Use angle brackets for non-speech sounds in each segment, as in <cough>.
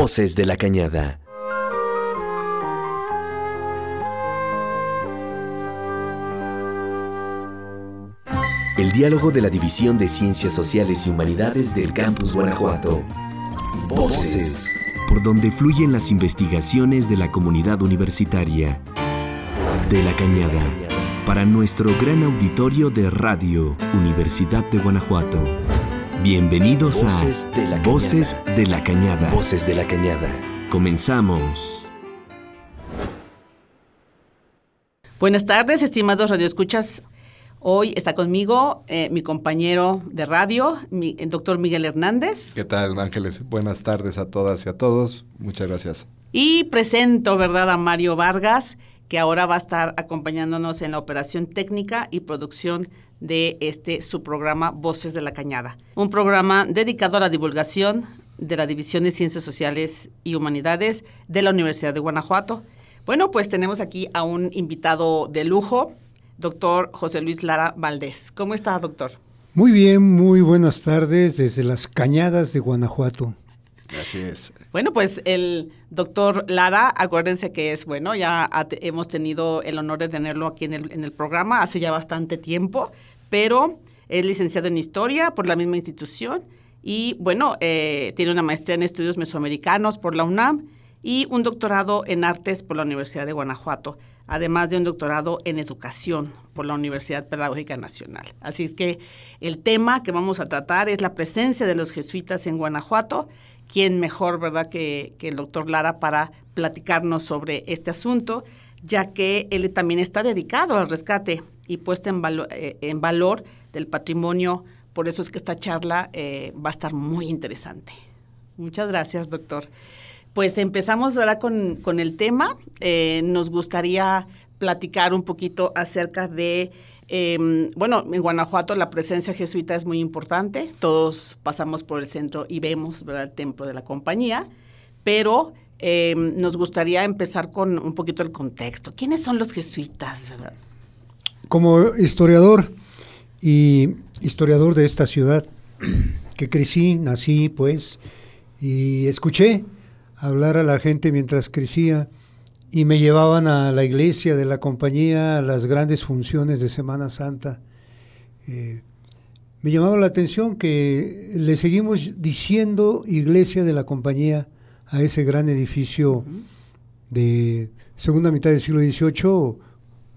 Voces de la Cañada. El diálogo de la División de Ciencias Sociales y Humanidades del Campus Guanajuato. Voces. Por donde fluyen las investigaciones de la comunidad universitaria. De la Cañada. Para nuestro gran auditorio de radio, Universidad de Guanajuato. Bienvenidos Voces a de la Voces de la Cañada. Voces de la Cañada. Comenzamos. Buenas tardes, estimados radioescuchas. Hoy está conmigo eh, mi compañero de radio, mi- el doctor Miguel Hernández. ¿Qué tal, Ángeles? Buenas tardes a todas y a todos. Muchas gracias. Y presento, ¿verdad?, a Mario Vargas, que ahora va a estar acompañándonos en la operación técnica y producción de este su programa Voces de la Cañada. Un programa dedicado a la divulgación de la División de Ciencias Sociales y Humanidades de la Universidad de Guanajuato. Bueno, pues tenemos aquí a un invitado de lujo, doctor José Luis Lara Valdés. ¿Cómo está, doctor? Muy bien, muy buenas tardes desde las Cañadas de Guanajuato. Así es. Bueno, pues el doctor Lara, acuérdense que es, bueno, ya hemos tenido el honor de tenerlo aquí en el, en el programa hace ya bastante tiempo, pero es licenciado en Historia por la misma institución y, bueno, eh, tiene una maestría en Estudios Mesoamericanos por la UNAM y un doctorado en Artes por la Universidad de Guanajuato, además de un doctorado en Educación por la Universidad Pedagógica Nacional. Así es que el tema que vamos a tratar es la presencia de los jesuitas en Guanajuato. ¿Quién mejor, verdad, que, que el doctor Lara para platicarnos sobre este asunto, ya que él también está dedicado al rescate y puesta en, valo- eh, en valor del patrimonio. Por eso es que esta charla eh, va a estar muy interesante. Muchas gracias, doctor. Pues empezamos ahora con, con el tema. Eh, nos gustaría platicar un poquito acerca de, eh, bueno, en Guanajuato la presencia jesuita es muy importante. Todos pasamos por el centro y vemos ¿verdad? el templo de la compañía, pero eh, nos gustaría empezar con un poquito el contexto. ¿Quiénes son los jesuitas, verdad? Como historiador y historiador de esta ciudad, que crecí, nací pues, y escuché hablar a la gente mientras crecía y me llevaban a la iglesia de la compañía a las grandes funciones de Semana Santa. Eh, me llamaba la atención que le seguimos diciendo iglesia de la compañía a ese gran edificio de segunda mitad del siglo XVIII,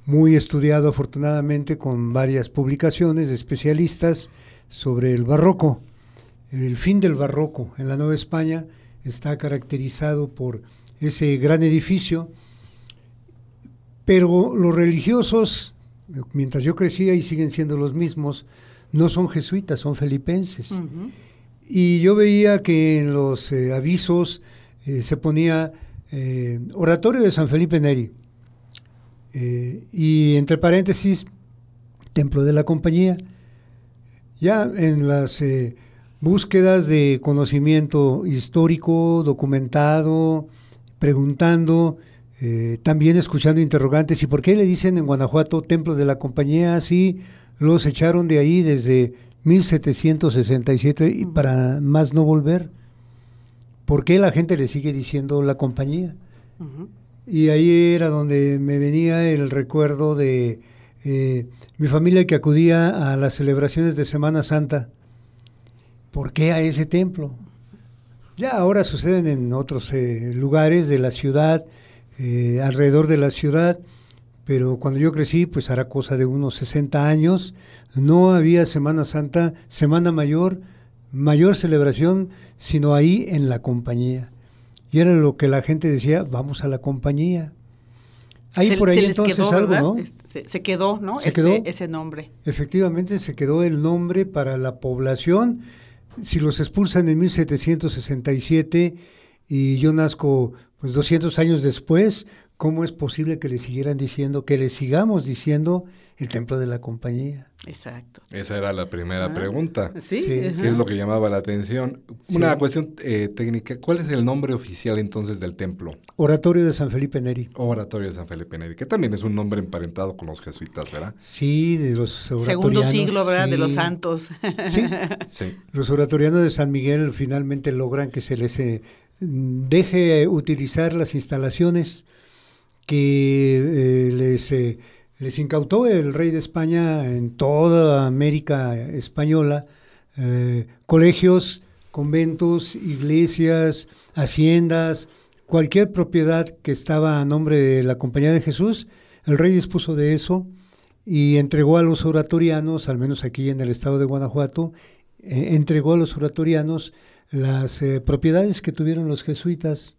muy estudiado afortunadamente con varias publicaciones de especialistas sobre el barroco. El fin del barroco en la Nueva España está caracterizado por ese gran edificio, pero los religiosos, mientras yo crecía y siguen siendo los mismos, no son jesuitas, son felipenses. Y yo veía que en los eh, avisos eh, se ponía eh, Oratorio de San Felipe Neri. Eh, y entre paréntesis, Templo de la Compañía. Ya en las eh, búsquedas de conocimiento histórico, documentado, preguntando, eh, también escuchando interrogantes, ¿y por qué le dicen en Guanajuato Templo de la Compañía? Sí, los echaron de ahí desde 1767 y para más no volver. ¿Por qué la gente le sigue diciendo la compañía? Y ahí era donde me venía el recuerdo de eh, mi familia que acudía a las celebraciones de Semana Santa. ¿Por qué a ese templo? Ya ahora suceden en otros eh, lugares de la ciudad, eh, alrededor de la ciudad, pero cuando yo crecí, pues hará cosa de unos 60 años, no había Semana Santa, Semana Mayor, mayor celebración, sino ahí en la compañía. Y era lo que la gente decía, vamos a la compañía. Se- por ahí entonces quedó, algo. ¿no? Este, Se, se quedó, ¿no? Se Este- quedó. ese nombre. Efectivamente se quedó el nombre para la población. Si los expulsan en 1767 y yo nazco pues 200 años después, ¿cómo es posible que le siguieran diciendo, que le sigamos diciendo el templo de la compañía? Exacto. Esa era la primera Ah. pregunta. Sí, Sí, ajá. ¿Qué es lo que llamaba la atención? Sí. Una cuestión eh, técnica. ¿Cuál es el nombre oficial entonces del templo? Oratorio de San Felipe Neri. Oratorio de San Felipe Neri, que también es un nombre emparentado con los jesuitas, ¿verdad? Sí, de los Segundo oratorianos, siglo, ¿verdad? De los santos. Sí, <laughs> Sí. los oratorianos de San Miguel finalmente logran que se les eh, deje utilizar las instalaciones que les, les incautó el rey de España en toda América española, colegios, conventos, iglesias, haciendas, cualquier propiedad que estaba a nombre de la Compañía de Jesús, el rey dispuso de eso y entregó a los oratorianos, al menos aquí en el estado de Guanajuato, eh, entregó a los oratorianos las eh, propiedades que tuvieron los jesuitas.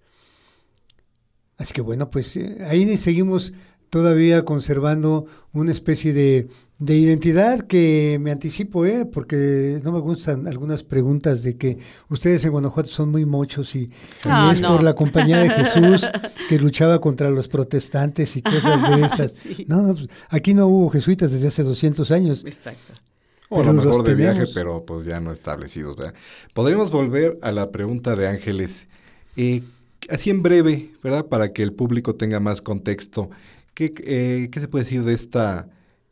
Así que bueno, pues eh, ahí seguimos todavía conservando una especie de, de identidad que me anticipo, ¿eh? porque no me gustan algunas preguntas de que ustedes en Guanajuato son muy mochos y, Ah, es no. por la compañía de Jesús <laughs> que luchaba contra los protestantes y cosas de <laughs> esas. Sí. No, no, pues, aquí no hubo jesuitas desde hace 200 años. Exacto. O a Pero lo los mejor de viaje, pero pues ya no establecidos. ¿verdad? Podríamos volver a la pregunta de Ángeles. Eh, así en breve, ¿verdad? Para que el público tenga más contexto. ¿Qué, eh, qué se puede decir de esta,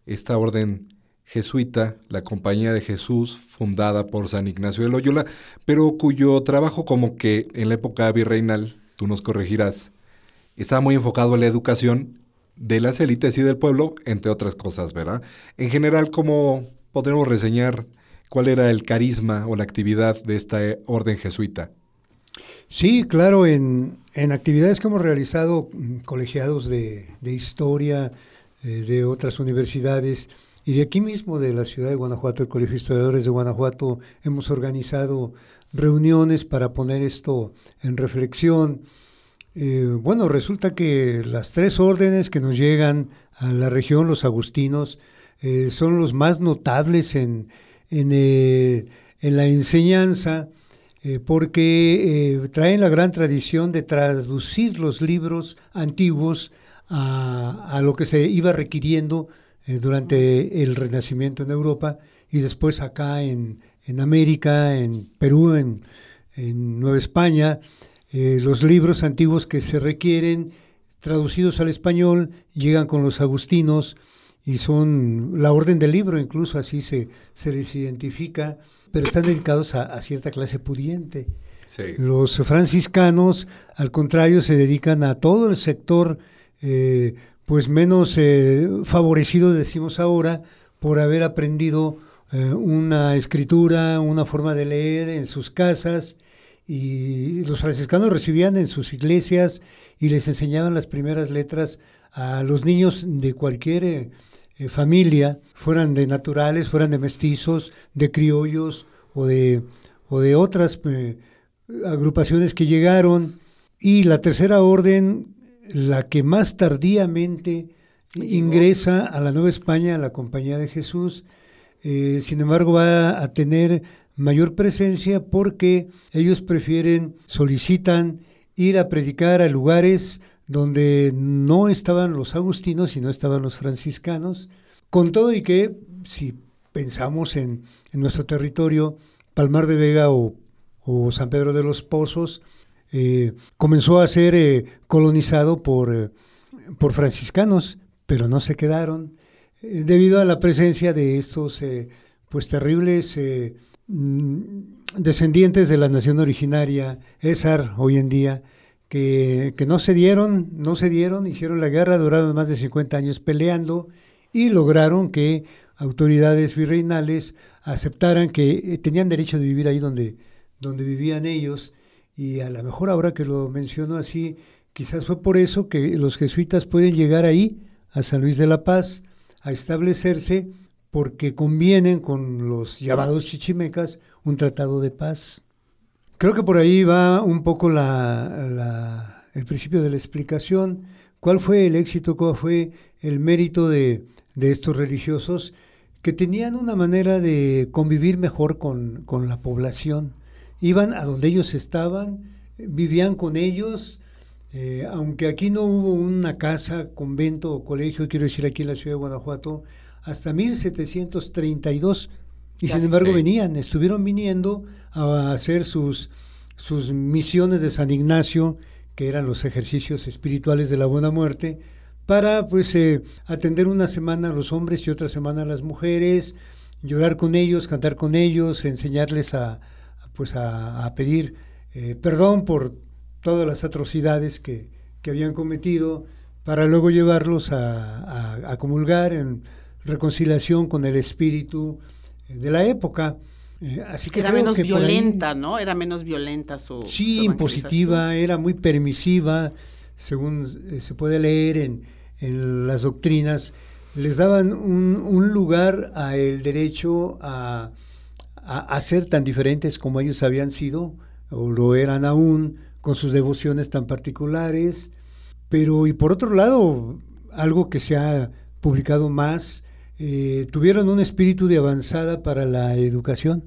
esta orden jesuita, la Compañía de Jesús, fundada por San Ignacio de Loyola, pero cuyo trabajo como que en la época virreinal, tú nos corregirás, estaba muy enfocado a la educación de las élites y del pueblo, entre otras cosas, ¿verdad? En general, ¿cómo podemos reseñar cuál era el carisma o la actividad de esta eh, orden jesuita? Sí, claro, en, en actividades que hemos realizado, mm, colegiados de, de historia, eh, de otras universidades y de aquí mismo, de la ciudad de Guanajuato, el Colegio de Historiadores de Guanajuato, hemos organizado reuniones para poner esto en reflexión. Eh, bueno, resulta que las tres órdenes que nos llegan a la región, los agustinos, eh, son los más notables en, en, en la enseñanza, eh, porque eh, traen la gran tradición de traducir los libros antiguos a, lo que se iba requiriendo eh, durante el Renacimiento en Europa y después acá en, en América, en Perú, en, en Nueva España, los libros antiguos que se requieren traducidos al español llegan con los agustinos y son la orden del libro, incluso así se, se les identifica, pero están dedicados a, a cierta clase pudiente. Sí. Los franciscanos, al contrario, se dedican a todo el sector, eh, pues menos eh, favorecido, decimos ahora, por haber aprendido eh, una escritura, una forma de leer en sus casas. Y los franciscanos recibían en sus iglesias y les enseñaban las primeras letras a los niños de cualquier eh, familia, fueran de naturales, fueran de mestizos, de criollos o de, o de otras eh, agrupaciones que llegaron. Y la tercera orden, la que más tardíamente ingresa a la Nueva España, a la Compañía de Jesús, eh, sin embargo va a tener mayor presencia porque ellos prefieren, solicitan ir a predicar a lugares donde no estaban los agustinos y no estaban los franciscanos, con todo y que si pensamos en, nuestro territorio, Palmar de Vega o, San Pedro de los Pozos, eh, comenzó a ser eh, colonizado por, eh, por franciscanos, pero no se quedaron, debido a la presencia de estos pues terribles mm, descendientes de la nación originaria, Esar hoy en día, que, no se dieron, no se dieron, hicieron la guerra, duraron más de 50 años peleando y lograron que autoridades virreinales aceptaran que eh, tenían derecho de vivir ahí donde, donde vivían ellos. Y a lo mejor ahora que lo menciono así, quizás fue por eso que los jesuitas pueden llegar ahí, a San Luis de la Paz, a establecerse, porque convienen con los llamados chichimecas un tratado de paz. Creo que por ahí va un poco la, la, el principio de la explicación. ¿Cuál fue el éxito, cuál fue el mérito de, de estos religiosos que tenían una manera de convivir mejor con, con la población? Iban a donde ellos estaban, vivían con ellos, eh, aunque aquí no hubo una casa, convento o colegio, quiero decir aquí en la ciudad de Guanajuato, hasta 1732. Y sin embargo venían, estuvieron viniendo a hacer sus, sus misiones de San Ignacio, que eran los ejercicios espirituales de la buena muerte, para pues eh, atender una semana a los hombres y otra semana a las mujeres, llorar con ellos, cantar con ellos, enseñarles a, pues a pedir eh, perdón por, todas las atrocidades que, que habían cometido para luego llevarlos a, a, comulgar en reconciliación con el espíritu de la época. Eh, así que era menos violenta, ¿no? Era menos violenta su. Sí, impositiva, era muy permisiva, según eh, se puede leer en, en, las doctrinas. Les daban un, un lugar a el derecho a, a, a, ser tan diferentes como ellos habían sido, o lo eran aún, con sus devociones tan particulares. Pero, y por otro lado, algo que se ha publicado más, eh, tuvieron un espíritu de avanzada para la educación.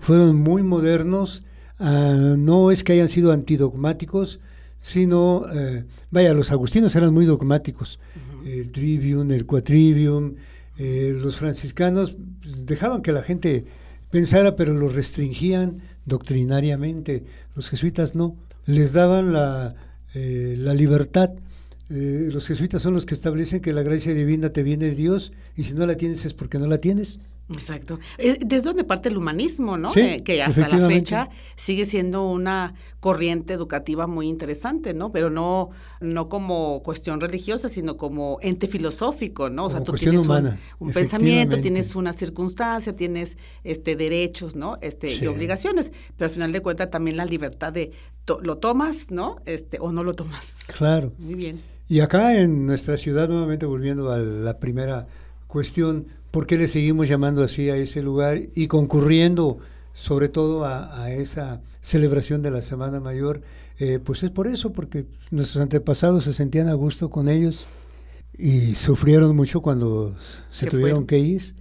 Fueron muy modernos, ah, no es que hayan sido antidogmáticos, sino, eh, vaya, los agustinos eran muy dogmáticos. El trivium, el quatrivium, eh, los franciscanos pues, dejaban que la gente pensara, pero lo restringían doctrinariamente. Los jesuitas no, les daban la, la libertad eh, los jesuitas son los que establecen que la gracia divina te viene de Dios y si no la tienes es porque no la tienes. Exacto. Eh, ¿Desde donde parte el humanismo, no? Eh, que hasta la fecha sigue siendo una corriente educativa muy interesante, ¿no? Pero no, no como cuestión religiosa, sino como ente filosófico, ¿no? O sea, tú tienes un, pensamiento, tienes una circunstancia, tienes este derechos, ¿no? Este y obligaciones, pero al final de cuentas también la libertad de lo tomas, ¿no? Este o no lo tomas. Claro. Muy bien. Y acá en nuestra ciudad, nuevamente volviendo a la primera cuestión, ¿por qué le seguimos llamando así a ese lugar y concurriendo sobre todo a, esa celebración de la Semana Mayor? Eh, pues es por eso, porque nuestros antepasados se sentían a gusto con ellos y sufrieron mucho cuando se, tuvieron que ir.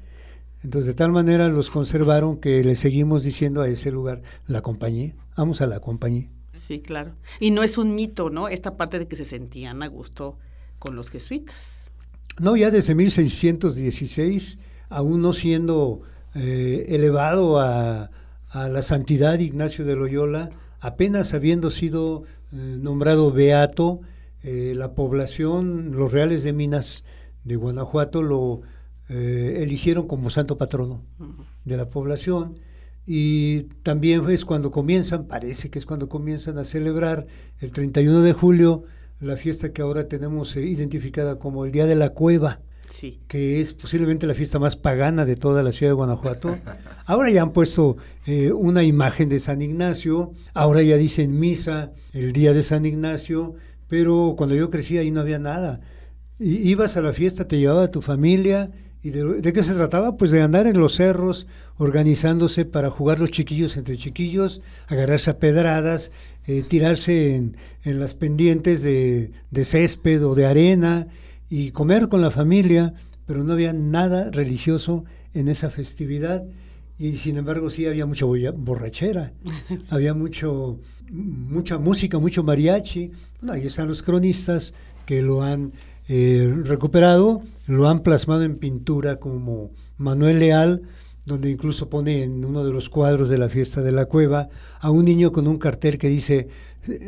Entonces, de tal manera los conservaron que le seguimos diciendo a ese lugar la compañía. Vamos a la compañía. Sí, claro. Y no es un mito, ¿no? Esta parte de que se sentían a gusto con los jesuitas. No, ya desde 1616, aún no siendo eh, elevado a, la santidad Ignacio de Loyola, apenas habiendo sido eh, nombrado beato, eh, la población, los reales de Minas de Guanajuato lo eligieron como santo patrono de la población y también es cuando comienzan, parece que es cuando comienzan a celebrar el 31 de julio la fiesta que ahora tenemos eh, identificada como el Día de la Cueva, sí. que es posiblemente la fiesta más pagana de toda la ciudad de Guanajuato. <laughs> Ahora ya han puesto eh, una imagen de San Ignacio, ahora ya dicen misa el Día de San Ignacio, pero cuando yo crecí ahí no había nada. Ibas a la fiesta, te llevaba a tu familia ¿Y de, qué se trataba? Pues de andar en los cerros, organizándose para jugar los chiquillos entre chiquillos, agarrarse a pedradas, eh, tirarse en, las pendientes de, césped o de arena y comer con la familia, pero no había nada religioso en esa festividad y sin embargo sí había mucha borrachera, <laughs> había mucho, mucha música, mucho mariachi. Bueno, ahí están los cronistas que lo han eh, recuperado, lo han plasmado en pintura como Manuel Leal, donde incluso pone en uno de los cuadros de la fiesta de la cueva a un niño con un cartel que dice,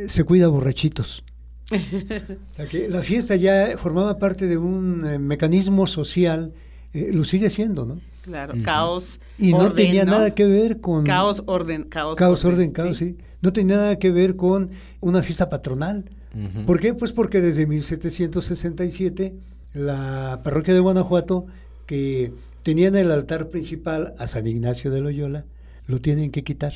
se cuida borrachitos. <laughs> la fiesta ya formaba parte de un eh, mecanismo social, eh, lo sigue siendo, ¿no? Claro, caos. Y no tenía nada que ver con... Caos, orden, caos. Caos, orden, caos, sí. No tenía nada que ver con una fiesta patronal. ¿Por qué? Pues porque desde 1767 la parroquia de Guanajuato, que tenía en el altar principal a San Ignacio de Loyola, lo tienen que quitar.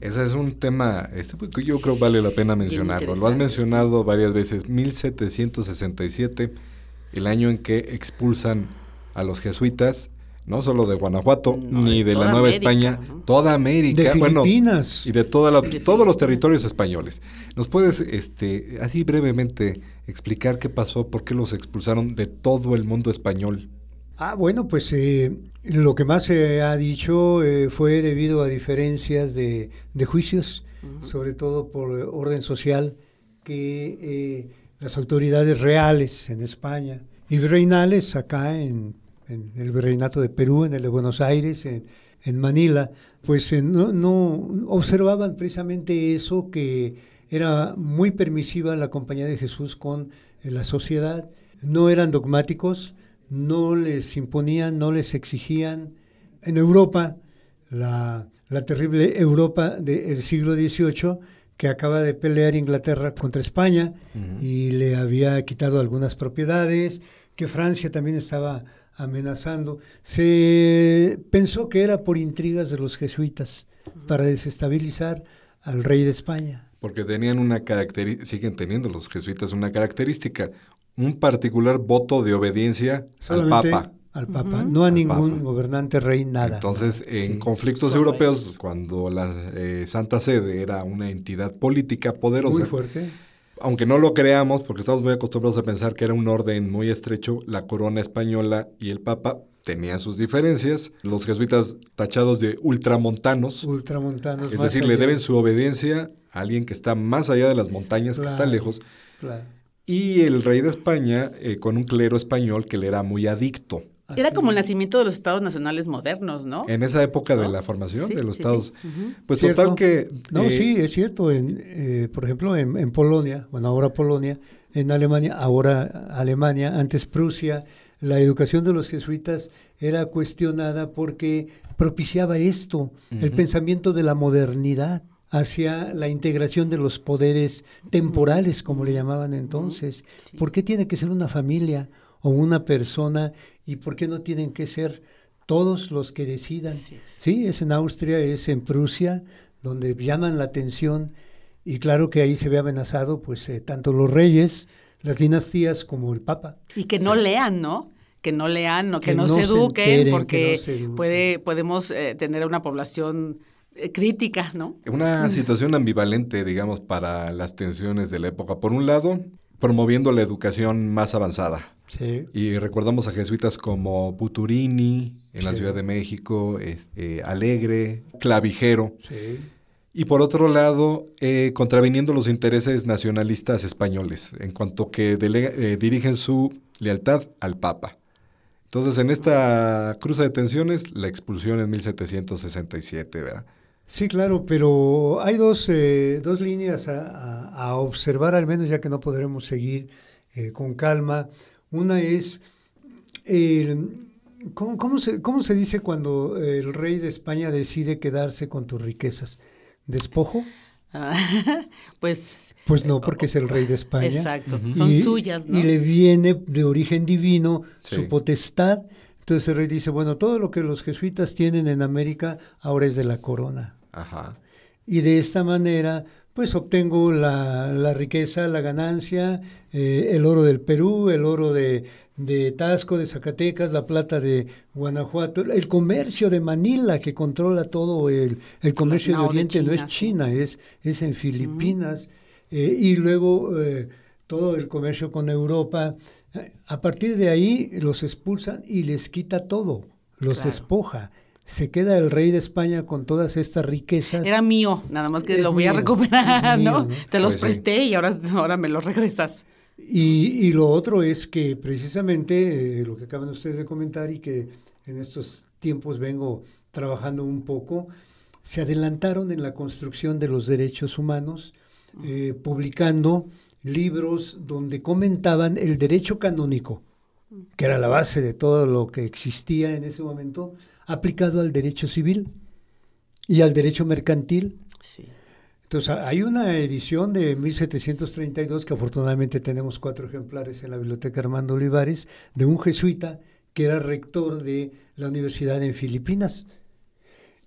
Ese es un tema este, pues, que yo creo vale la pena mencionarlo. Lo has mencionado varias veces. 1767, el año en que expulsan a los jesuitas no solo de Guanajuato, ni de, la Nueva España, toda América, de bueno, y de toda todos los territorios españoles. ¿Nos puedes, este, así brevemente, explicar qué pasó, por qué los expulsaron de todo el mundo español? Ah, bueno, pues eh, lo que más se ha dicho eh, fue debido a diferencias de, juicios, sobre todo por orden social, que eh, las autoridades reales en España y reinales acá en en el virreinato de Perú, en el de Buenos Aires, en, Manila, pues eh, no, no, observaban precisamente eso que era muy permisiva la compañía de Jesús con eh, la sociedad, no eran dogmáticos, no les imponían, no les exigían. En Europa, la, la terrible Europa del siglo XVIII, que acaba de pelear Inglaterra contra España y le había quitado algunas propiedades, que Francia también estaba amenazando. Se pensó que era por intrigas de los jesuitas para desestabilizar al rey de España. Porque tenían una característica, siguen teniendo los jesuitas una característica, un particular voto de obediencia al Papa. Al Papa, no a ningún gobernante rey, nada. Entonces, en conflictos europeos, cuando la eh, Santa Sede era una entidad política poderosa, muy fuerte. Aunque no lo creamos, porque estamos muy acostumbrados a pensar que era un orden muy estrecho, la corona española y el Papa tenían sus diferencias. Los jesuitas tachados de ultramontanos. Ultramontanos. Es decir, le deben su obediencia a alguien que está más allá de las montañas, que está lejos. Claro. Y el rey de España eh, con un clero español que le era muy adicto. Era como el nacimiento de los estados nacionales modernos, ¿no? En esa época de la formación de los estados. Pues total que... No, eh, sí, es cierto. En, eh, por ejemplo, en, Polonia, bueno, ahora Polonia, en Alemania, ahora Alemania, antes Prusia, la educación de los jesuitas era cuestionada porque propiciaba esto, el pensamiento de la modernidad hacia la integración de los poderes temporales, como le llamaban entonces. ¿Por qué tiene que ser una familia o una persona y por qué no tienen que ser todos los que decidan. Sí, es en Austria, es en Prusia, donde llaman la atención y claro que ahí se ve amenazado pues eh, tanto los reyes, las dinastías como el papa. Y que no lean, ¿no? Que no lean, no, que, no, se eduquen, porque puede podemos eh, tener una población eh, crítica, ¿no? Una <laughs> situación ambivalente, digamos, para las tensiones de la época. Por un lado, promoviendo la educación más avanzada, y recordamos a jesuitas como Puturini en la Ciudad de México, eh, Alegre, Clavijero. Y por otro lado, eh, contraviniendo los intereses nacionalistas españoles, en cuanto que eh, dirigen su lealtad al Papa. Entonces, en esta cruza de tensiones, la expulsión en 1767, ¿verdad? Sí, claro, pero hay dos, dos líneas a, observar, al menos ya que no podremos seguir con calma. Una es, ¿cómo, se, dice cuando el rey de España decide quedarse con tus riquezas? ¿Despojo? Ah, <laughs> pues... Pues no, porque es el rey de España. Exacto, son suyas, ¿no? Y le viene de origen divino su potestad. Entonces el rey dice, bueno, todo lo que los jesuitas tienen en América ahora es de la corona. Ajá. Y de esta manera pues obtengo la, riqueza, la ganancia, eh, el oro del Perú, el oro de, de, Tasco, de Zacatecas, la plata de Guanajuato, el comercio de Manila que controla todo el, comercio de Oriente, no es China, es, es en Filipinas, eh, y luego eh, todo el comercio con Europa. A partir de ahí los expulsan y les quita todo, los espoja se queda el rey de España con todas estas riquezas. Era mío, nada más que lo voy a recuperar, ¿no? Te los pues presté y ahora, <laughs> ahora me los regresas. Y, lo otro es que precisamente eh, lo que acaban ustedes de comentar y que en estos tiempos vengo trabajando un poco, se adelantaron en la construcción de los derechos humanos, eh, publicando libros donde comentaban el derecho canónico, que era la base de todo lo que existía en ese momento, aplicado al derecho civil y al derecho mercantil. Entonces, hay una edición de 1732 que afortunadamente tenemos cuatro ejemplares en la Biblioteca Armando Olivares, de un jesuita que era rector de la universidad en Filipinas.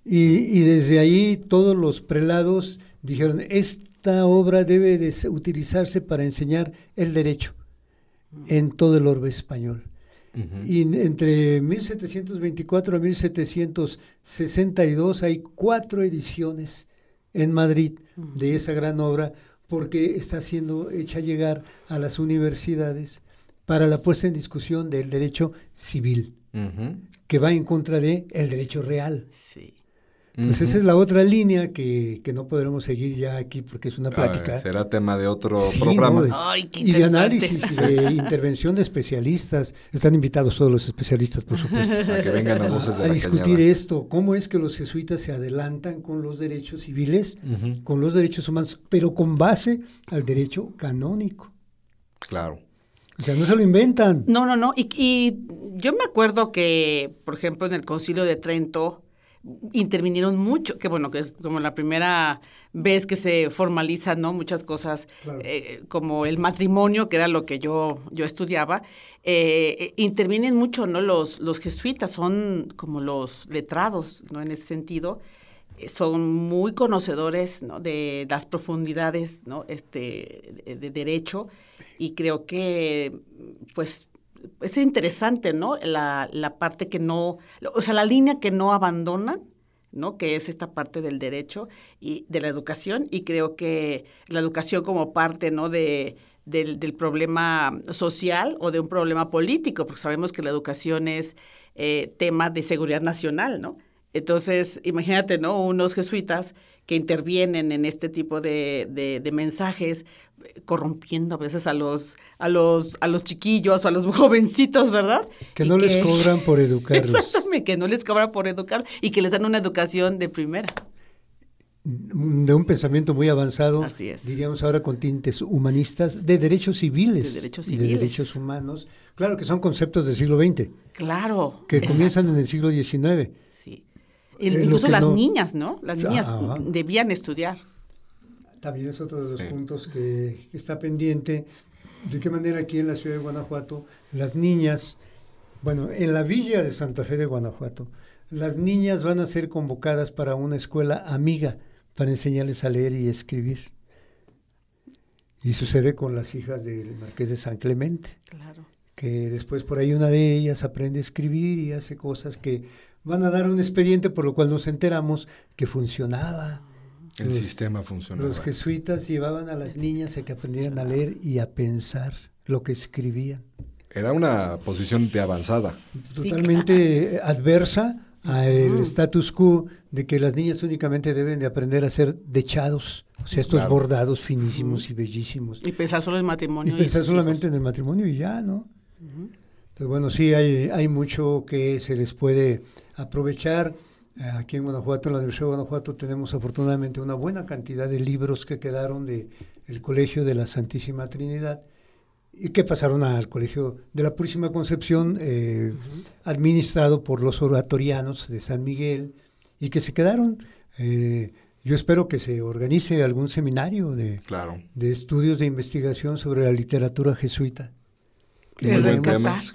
Y, desde ahí todos los prelados dijeron, esta obra debe de utilizarse para enseñar el derecho en todo el orbe español. Y entre 1724 y 1762 hay cuatro ediciones en Madrid de esa gran obra porque está siendo hecha llegar a las universidades para la puesta en discusión del derecho civil, que va en contra de el derecho real. Sí. Entonces esa es la otra línea que, que, no podremos seguir ya aquí porque es una plática. será tema de otro programa. y de análisis y de <laughs> intervención de especialistas. Están invitados todos los especialistas, por supuesto. <laughs> A que vengan a voces de A, discutir esto. ¿Cómo es que los jesuitas se adelantan con los derechos civiles, con los derechos humanos, pero con base al derecho canónico? Claro. O sea, no se lo inventan. No, no, no. Y, y yo me acuerdo que, por ejemplo, en el Concilio de Trento, intervinieron mucho, que bueno, que es como la primera vez que se formalizan, ¿no? Muchas cosas eh, como el matrimonio, que era lo que yo, yo estudiaba, eh, intervienen mucho, ¿no? Los, los jesuitas son como los letrados, ¿no? En ese sentido, son muy conocedores ¿no? de las profundidades ¿no? este, de, derecho y creo que pues es interesante no la, la, parte que no o sea la línea que no abandonan no que es esta parte del derecho y de la educación y creo que la educación como parte no de del, del problema social o de un problema político porque sabemos que la educación es eh, tema de seguridad nacional no entonces, imagínate, ¿no? Unos jesuitas que intervienen en este tipo de, de, mensajes, corrompiendo a veces a los, a los, a los chiquillos o a los <laughs> jovencitos, ¿verdad? Que no les <laughs> cobran por educarlos. Exactamente, que no les cobran por educar y que les dan una educación de primera. De un pensamiento muy avanzado, Así es. diríamos ahora con tintes humanistas, de derechos civiles. De derechos civiles. Y de derechos humanos. Claro que son conceptos del siglo XX. Claro. Que comienzan en el siglo XIX incluso las niñas, ¿no? Las niñas debían estudiar. También es otro de los puntos que, está pendiente. ¿De qué manera aquí en la ciudad de Guanajuato las niñas, bueno, en la villa de Santa Fe de Guanajuato, las niñas van a ser convocadas para una escuela amiga para enseñarles a leer y escribir? Y sucede con las hijas del marqués de San Clemente. Claro. Que después por ahí una de ellas aprende a escribir y hace cosas que van a dar un expediente por lo cual nos enteramos que funcionaba. El sistema funcionaba. Los jesuitas llevaban a las niñas a que aprendieran a leer y a pensar lo que escribían. Era una posición de avanzada. Totalmente adversa al status quo de que las niñas únicamente deben de aprender a ser dechados, o sea, estos bordados finísimos y bellísimos. Y pensar solo en matrimonio. Y, pensar solamente en el matrimonio y ya, ¿no? Entonces, bueno, sí, hay, hay mucho que se les puede aprovechar. Eh, aquí en Guanajuato, en la Universidad de Guanajuato, tenemos afortunadamente una buena cantidad de libros que quedaron del el Colegio de la Santísima Trinidad y que pasaron al Colegio de la Purísima Concepción, eh, administrado por los oratorianos de San Miguel, y que se quedaron. Eh, yo espero que se organice algún seminario de, de estudios de investigación sobre la literatura jesuita.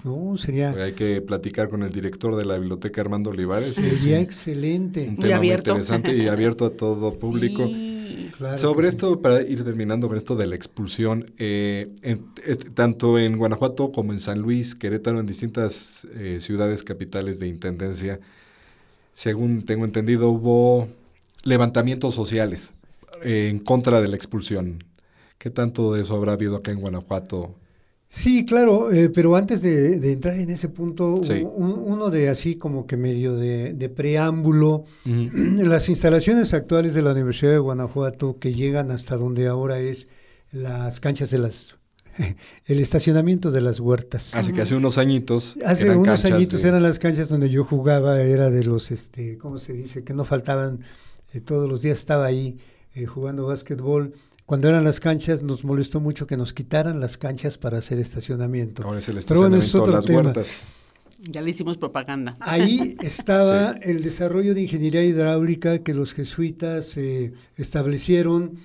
No, sería... Hay que platicar con el director de la biblioteca Armando Olivares. Sería excelente. Un tema muy interesante y abierto a todo público. Sobre esto, para ir terminando con esto de la expulsión, eh, tanto en Guanajuato como en San Luis, Querétaro, en distintas eh, ciudades capitales de intendencia, según tengo entendido, hubo levantamientos sociales eh, en contra de la expulsión. ¿Qué tanto de eso habrá habido acá en Guanajuato Sí, claro, eh, pero antes de, entrar en ese punto, uno de así como que medio de, preámbulo, <clears throat> las instalaciones actuales de la Universidad de Guanajuato que llegan hasta donde ahora es las canchas de las <laughs> el estacionamiento de las huertas. Así que hace unos añitos. Hace unos añitos eran las canchas donde yo jugaba, era de los, este, ¿cómo se dice? Que no faltaban, eh, todos los días estaba ahí eh, jugando básquetbol. Cuando eran las canchas nos molestó mucho que nos quitaran las canchas para hacer estacionamiento. Ahora es el estacionamiento las huertas. Ya le hicimos propaganda. Ahí <laughs> estaba el desarrollo de ingeniería hidráulica que los jesuitas eh, establecieron,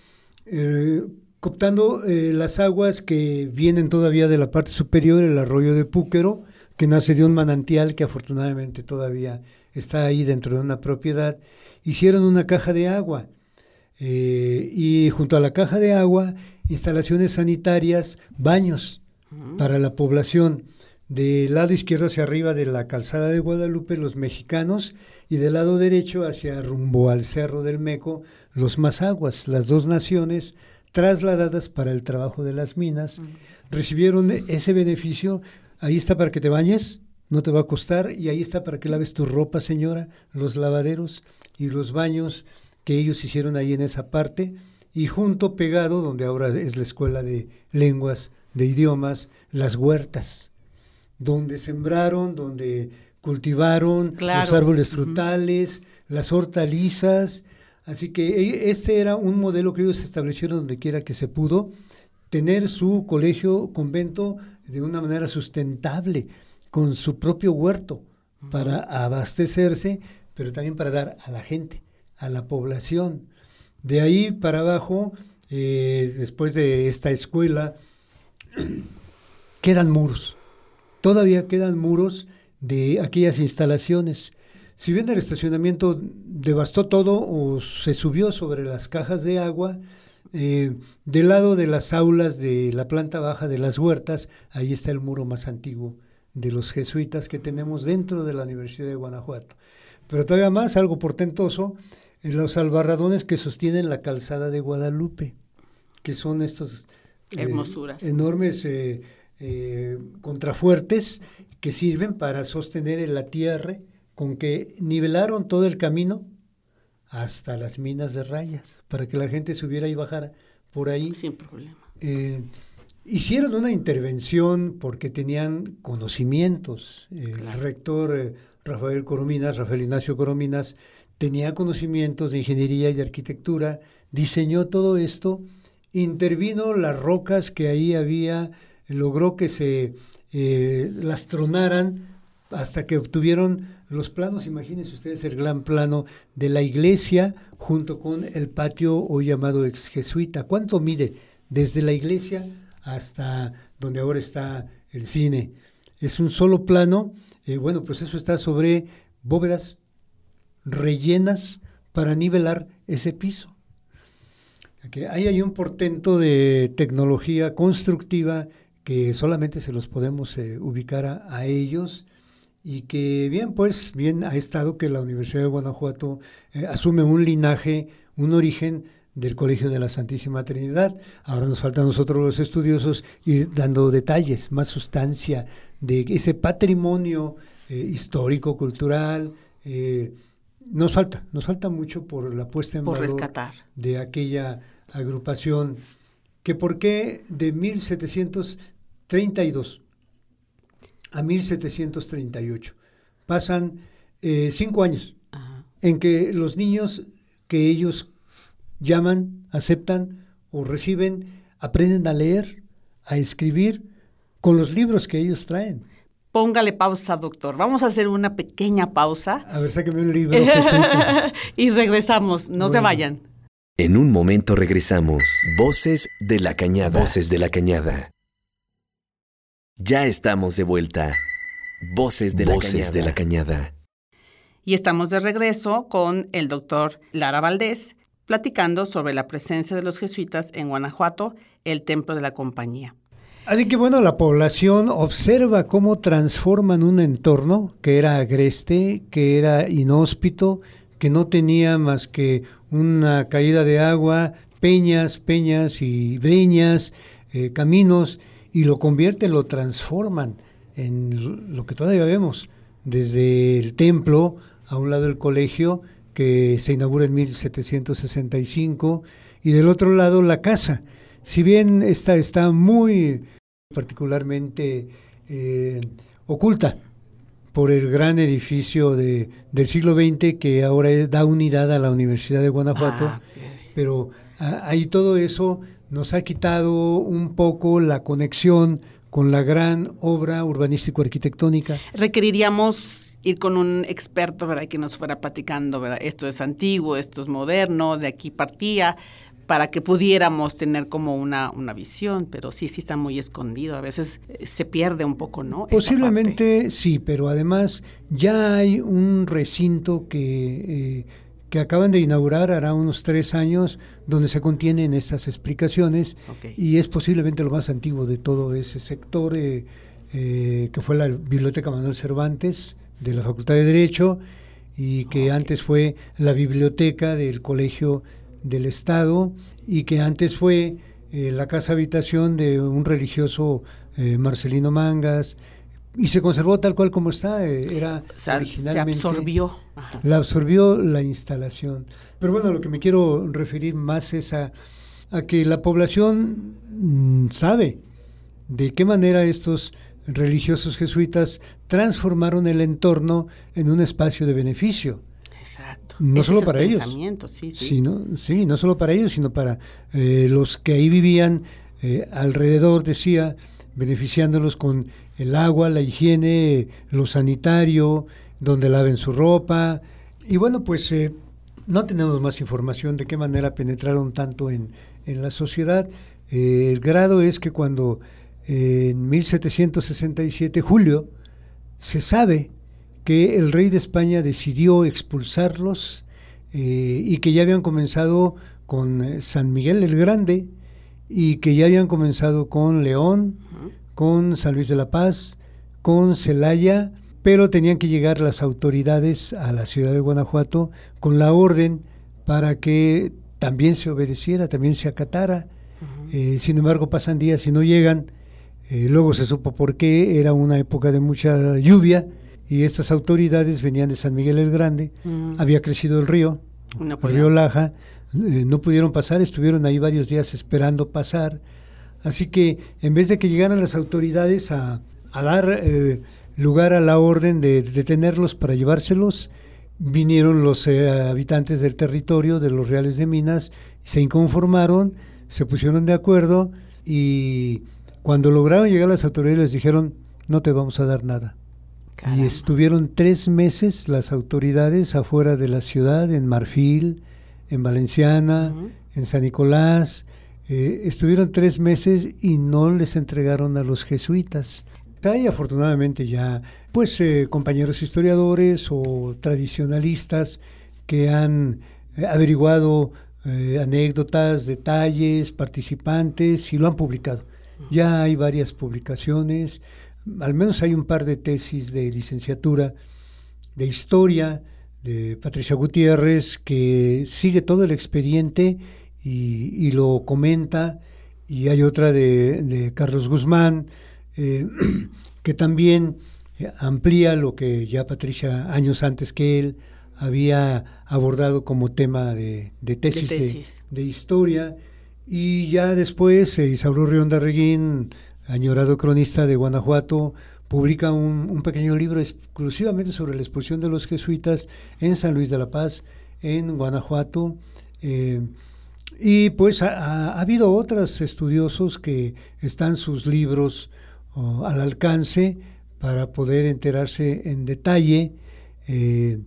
eh, cooptando eh, las aguas que vienen todavía de la parte superior, el arroyo de Púquero, que nace de un manantial que afortunadamente todavía está ahí dentro de una propiedad. Hicieron una caja de agua eh, y junto a la caja de agua, instalaciones sanitarias, baños para la población. Del lado izquierdo hacia arriba de la calzada de Guadalupe, los mexicanos, y del lado derecho hacia rumbo al Cerro del Meco, los Mazaguas, las dos naciones trasladadas para el trabajo de las minas, recibieron ese beneficio. Ahí está para que te bañes, no te va a costar, y ahí está para que laves tu ropa, señora, los lavaderos y los baños que ellos hicieron ahí en esa parte y junto pegado, donde ahora es la escuela de lenguas, de idiomas, las huertas, donde sembraron, donde cultivaron los árboles frutales, las hortalizas. Así que e, este era un modelo que ellos establecieron donde quiera que se pudo, tener su colegio, convento de una manera sustentable, con su propio huerto, para abastecerse pero también para dar a la gente, a la población. De ahí para abajo, eh, después de esta escuela, <clears throat> quedan muros. Todavía quedan muros de aquellas instalaciones. Si bien el estacionamiento devastó todo o se subió sobre las cajas de agua, eh, del lado de las aulas de la planta baja de las huertas, ahí está el muro más antiguo de los jesuitas que tenemos dentro de la Universidad de Guanajuato. Pero todavía más, algo portentoso, en los albarradones que sostienen la calzada de Guadalupe, que son estos eh, enormes eh, eh, contrafuertes que sirven para sostener el tierra con que nivelaron todo el camino hasta las minas de rayas, para que la gente subiera y bajara por ahí. Sin problema. hicieron una intervención porque tenían conocimientos. El rector Rafael Corominas, Rafael Ignacio Corominas, tenía conocimientos de ingeniería y de arquitectura, diseñó todo esto, intervino las rocas que ahí había, logró que se eh, las tronaran hasta que obtuvieron los planos, imagínense ustedes el gran plano de la iglesia junto con el patio hoy llamado ex jesuita. ¿Cuánto mide desde la iglesia hasta donde ahora está el cine? Es un solo plano, eh, bueno, pues eso está sobre bóvedas rellenas para nivelar ese piso. ahí hay un portento de tecnología constructiva que solamente se los podemos eh, ubicar a, ellos y que bien, pues bien ha estado que la Universidad de Guanajuato eh, asume un linaje, un origen del Colegio de la Santísima Trinidad. Ahora nos faltan nosotros los estudiosos ir dando detalles, más sustancia de ese patrimonio eh, histórico, cultural, nos falta, nos falta mucho por la puesta en valor de aquella agrupación que por qué de 1732 a 1738 pasan eh, cinco años en que los niños que ellos llaman, aceptan o reciben, aprenden a leer, a escribir con los libros que ellos traen. Póngale pausa, doctor. Vamos a hacer una pequeña pausa. A ver, sáqueme un libro. <laughs> y regresamos. No se vayan. En un momento regresamos. Voces de la Cañada. Voces de la Cañada. Ya estamos de vuelta. Voces de, la, cañada. de la Cañada. Y estamos de regreso con el doctor Lara Valdés, platicando sobre la presencia de los jesuitas en Guanajuato, el templo de la compañía. Así que bueno, la población observa cómo transforman un entorno que era agreste, que era inhóspito, que no tenía más que una caída de agua, peñas, peñas y breñas, eh, caminos, y lo convierten, lo transforman en lo que todavía vemos, desde el templo a un lado del colegio, que se inaugura en 1765, y del otro lado la casa. Si bien esta está muy particularmente eh, oculta por el gran edificio de, del siglo XX que ahora da unidad a la Universidad de Guanajuato, ah, pero ahí todo eso nos ha quitado un poco la conexión con la gran obra urbanístico-arquitectónica. Requeriríamos ir con un experto ¿verdad? que nos fuera platicando, ¿verdad? esto es antiguo, esto es moderno, de aquí partía para que pudiéramos tener como una, una visión, pero sí, sí está muy escondido, a veces eh, se pierde un poco, ¿no? Posiblemente sí, pero además ya hay un recinto que, eh, que acaban de inaugurar hará unos tres años, donde se contienen estas explicaciones y es posiblemente lo más antiguo de todo ese sector, eh, que fue la Biblioteca Manuel Cervantes de la Facultad de Derecho y que antes fue la biblioteca del Colegio del Estado y que antes fue eh, la casa habitación de un religioso eh, Marcelino Mangas y se conservó tal cual como está, eh, era originalmente... Se absorbió. La absorbió la instalación. Pero bueno, lo que me quiero referir más es a, a que la población mm, sabe de qué manera estos religiosos jesuitas transformaron el entorno en un espacio de beneficio. No solo para ellos. Sí, sí. sí, no solo para ellos, sino para eh, los que ahí vivían eh, alrededor, decía, beneficiándolos con el agua, la higiene, lo sanitario, donde laven su ropa, Y bueno, pues eh, no tenemos más información de qué manera penetraron tanto en, en la sociedad. Eh, el grado es que cuando en 1767, julio, se sabe que el rey de España decidió expulsarlos y que ya habían comenzado con San Miguel el Grande y que ya habían comenzado con León, con San Luis de la Paz, con Celaya pero tenían que llegar las autoridades a la ciudad de Guanajuato con la orden para que también se obedeciera, también se acatara. Eh, sin embargo, pasan días y no llegan. Eh, luego se supo por qué, era una época de mucha lluvia y estas autoridades venían de San Miguel el Grande, había crecido el río, el río Laja, eh, no pudieron pasar, estuvieron ahí varios días esperando pasar. Así que en vez de que llegaran las autoridades a, a dar lugar a la orden de detenerlos para llevárselos, vinieron los eh, habitantes del territorio de los Reales de Minas, se inconformaron, se pusieron de acuerdo y cuando lograron llegar las autoridades les dijeron, no te vamos a dar nada. Y estuvieron tres meses las autoridades afuera de la ciudad, en Marfil, en Valenciana, en San Nicolás. Eh, estuvieron tres meses y no les entregaron a los jesuitas. Hay afortunadamente ya pues eh, compañeros historiadores o tradicionalistas que han eh, averiguado anécdotas, detalles, participantes y lo han publicado. Ya hay varias publicaciones, al menos hay un par de tesis de licenciatura de historia de Patricia Gutiérrez que sigue todo el expediente y, lo comenta, y hay otra de Carlos Guzmán, eh, <clears throat> que también eh, amplía lo que ya Patricia años antes que él había abordado como tema de, tesis, de, historia. Y ya después eh, Isauro Rionda Reguín, añorado cronista de Guanajuato, publica un, pequeño libro exclusivamente sobre la expulsión de los jesuitas en San Luis de la Paz, en Guanajuato. y pues ha, ha, habido otros estudiosos que están sus libros al alcance para poder enterarse en detalle eh,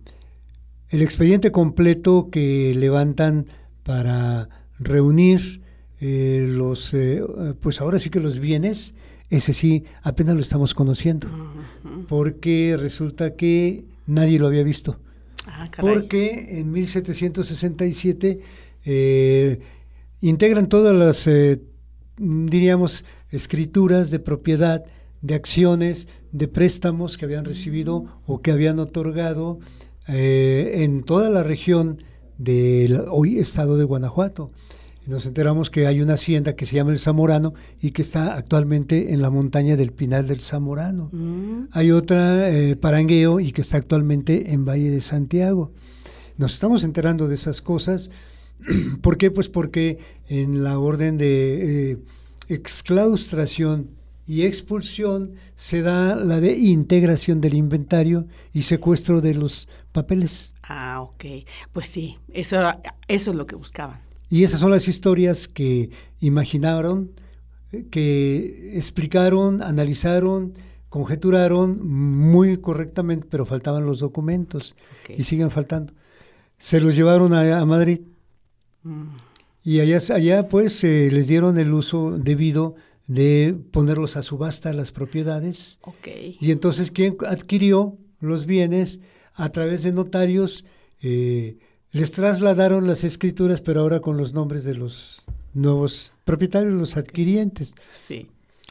el expediente completo que levantan para reunir eh, los, eh, pues ahora sí que los bienes, ese sí, apenas lo estamos conociendo, porque resulta que nadie lo había visto. Ah, porque en 1767 integran todas las, diríamos, escrituras de propiedad de acciones, de préstamos que habían recibido o que habían otorgado eh, en toda la región del hoy estado de Guanajuato. Nos enteramos que hay una hacienda que se llama el Zamorano y que está actualmente en la montaña del Pinal del Zamorano. Mm. Hay otra, eh, Parangueo, y que está actualmente en Valle de Santiago. Nos estamos enterando de esas cosas. <clears throat> ¿Por qué? Pues porque en la orden de... Eh, exclaustración y expulsión se da la de integración del inventario y secuestro de los papeles. Ah, ok. Pues sí, eso, eso es lo que buscaban. Y esas son las historias que imaginaron, que explicaron, analizaron, conjeturaron muy correctamente, pero faltaban los documentos y siguen faltando. Se los llevaron a, Madrid. Mm. Y allá, allá pues eh, les dieron el uso debido de ponerlos a subasta las propiedades. Y entonces quien adquirió los bienes a través de notarios eh, les trasladaron las escrituras, pero ahora con los nombres de los nuevos propietarios, los adquirientes. Sí.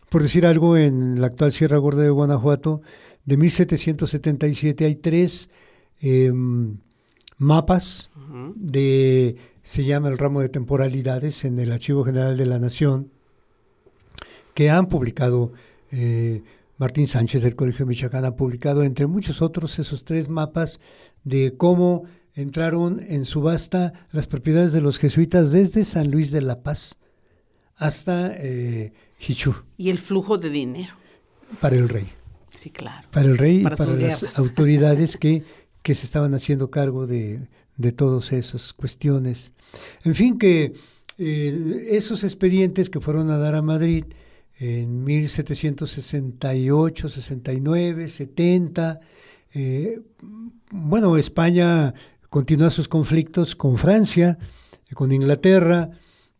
Por decir algo, en la actual Sierra Gorda de Guanajuato, de 1777 hay tres em, mapas de se llama el ramo de temporalidades en el Archivo General de la Nación, que han publicado, eh, Martín Sánchez del Colegio de Michoacán ha publicado, entre muchos otros, esos tres mapas de cómo entraron en subasta las propiedades de los jesuitas desde San Luis de la Paz hasta eh, Hichú. Y el flujo de dinero. Para el rey. Sí, claro. Para el rey y para las autoridades que, <laughs> que se estaban haciendo cargo de, de todas esas cuestiones. En fin, que eh, esos expedientes que fueron a dar a Madrid en 1768, 69, 70, bueno, España continúa sus conflictos con Francia, con Inglaterra,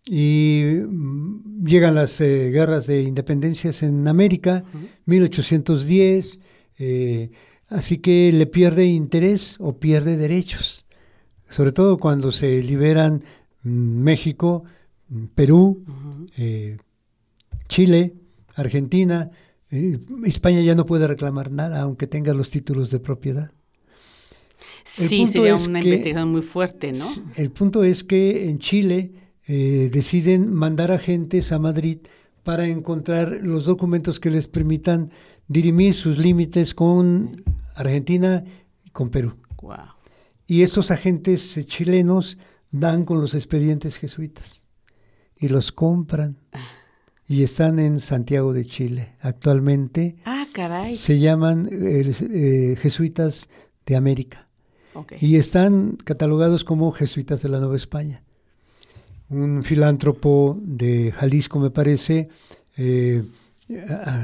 y mm, llegan las eh, guerras de independencias en América, 1810, eh, así que le pierde interés o pierde derechos, sobre todo cuando se liberan mm, México, mm, Perú, eh, Chile, Argentina, España ya no puede reclamar nada, aunque tenga los títulos de propiedad. Sí, sería una investigación muy fuerte, ¿no? El punto es que en Chile eh, deciden mandar agentes a Madrid para encontrar los documentos que les permitan dirimir sus límites con Argentina y con Perú. Y estos agentes eh, chilenos dan con los expedientes jesuitas y los compran. Y están en Santiago de Chile. Actualmente ah, se llaman eh, jesuitas de América. Y están catalogados como jesuitas de la Nueva España. Un filántropo de Jalisco, me parece, eh,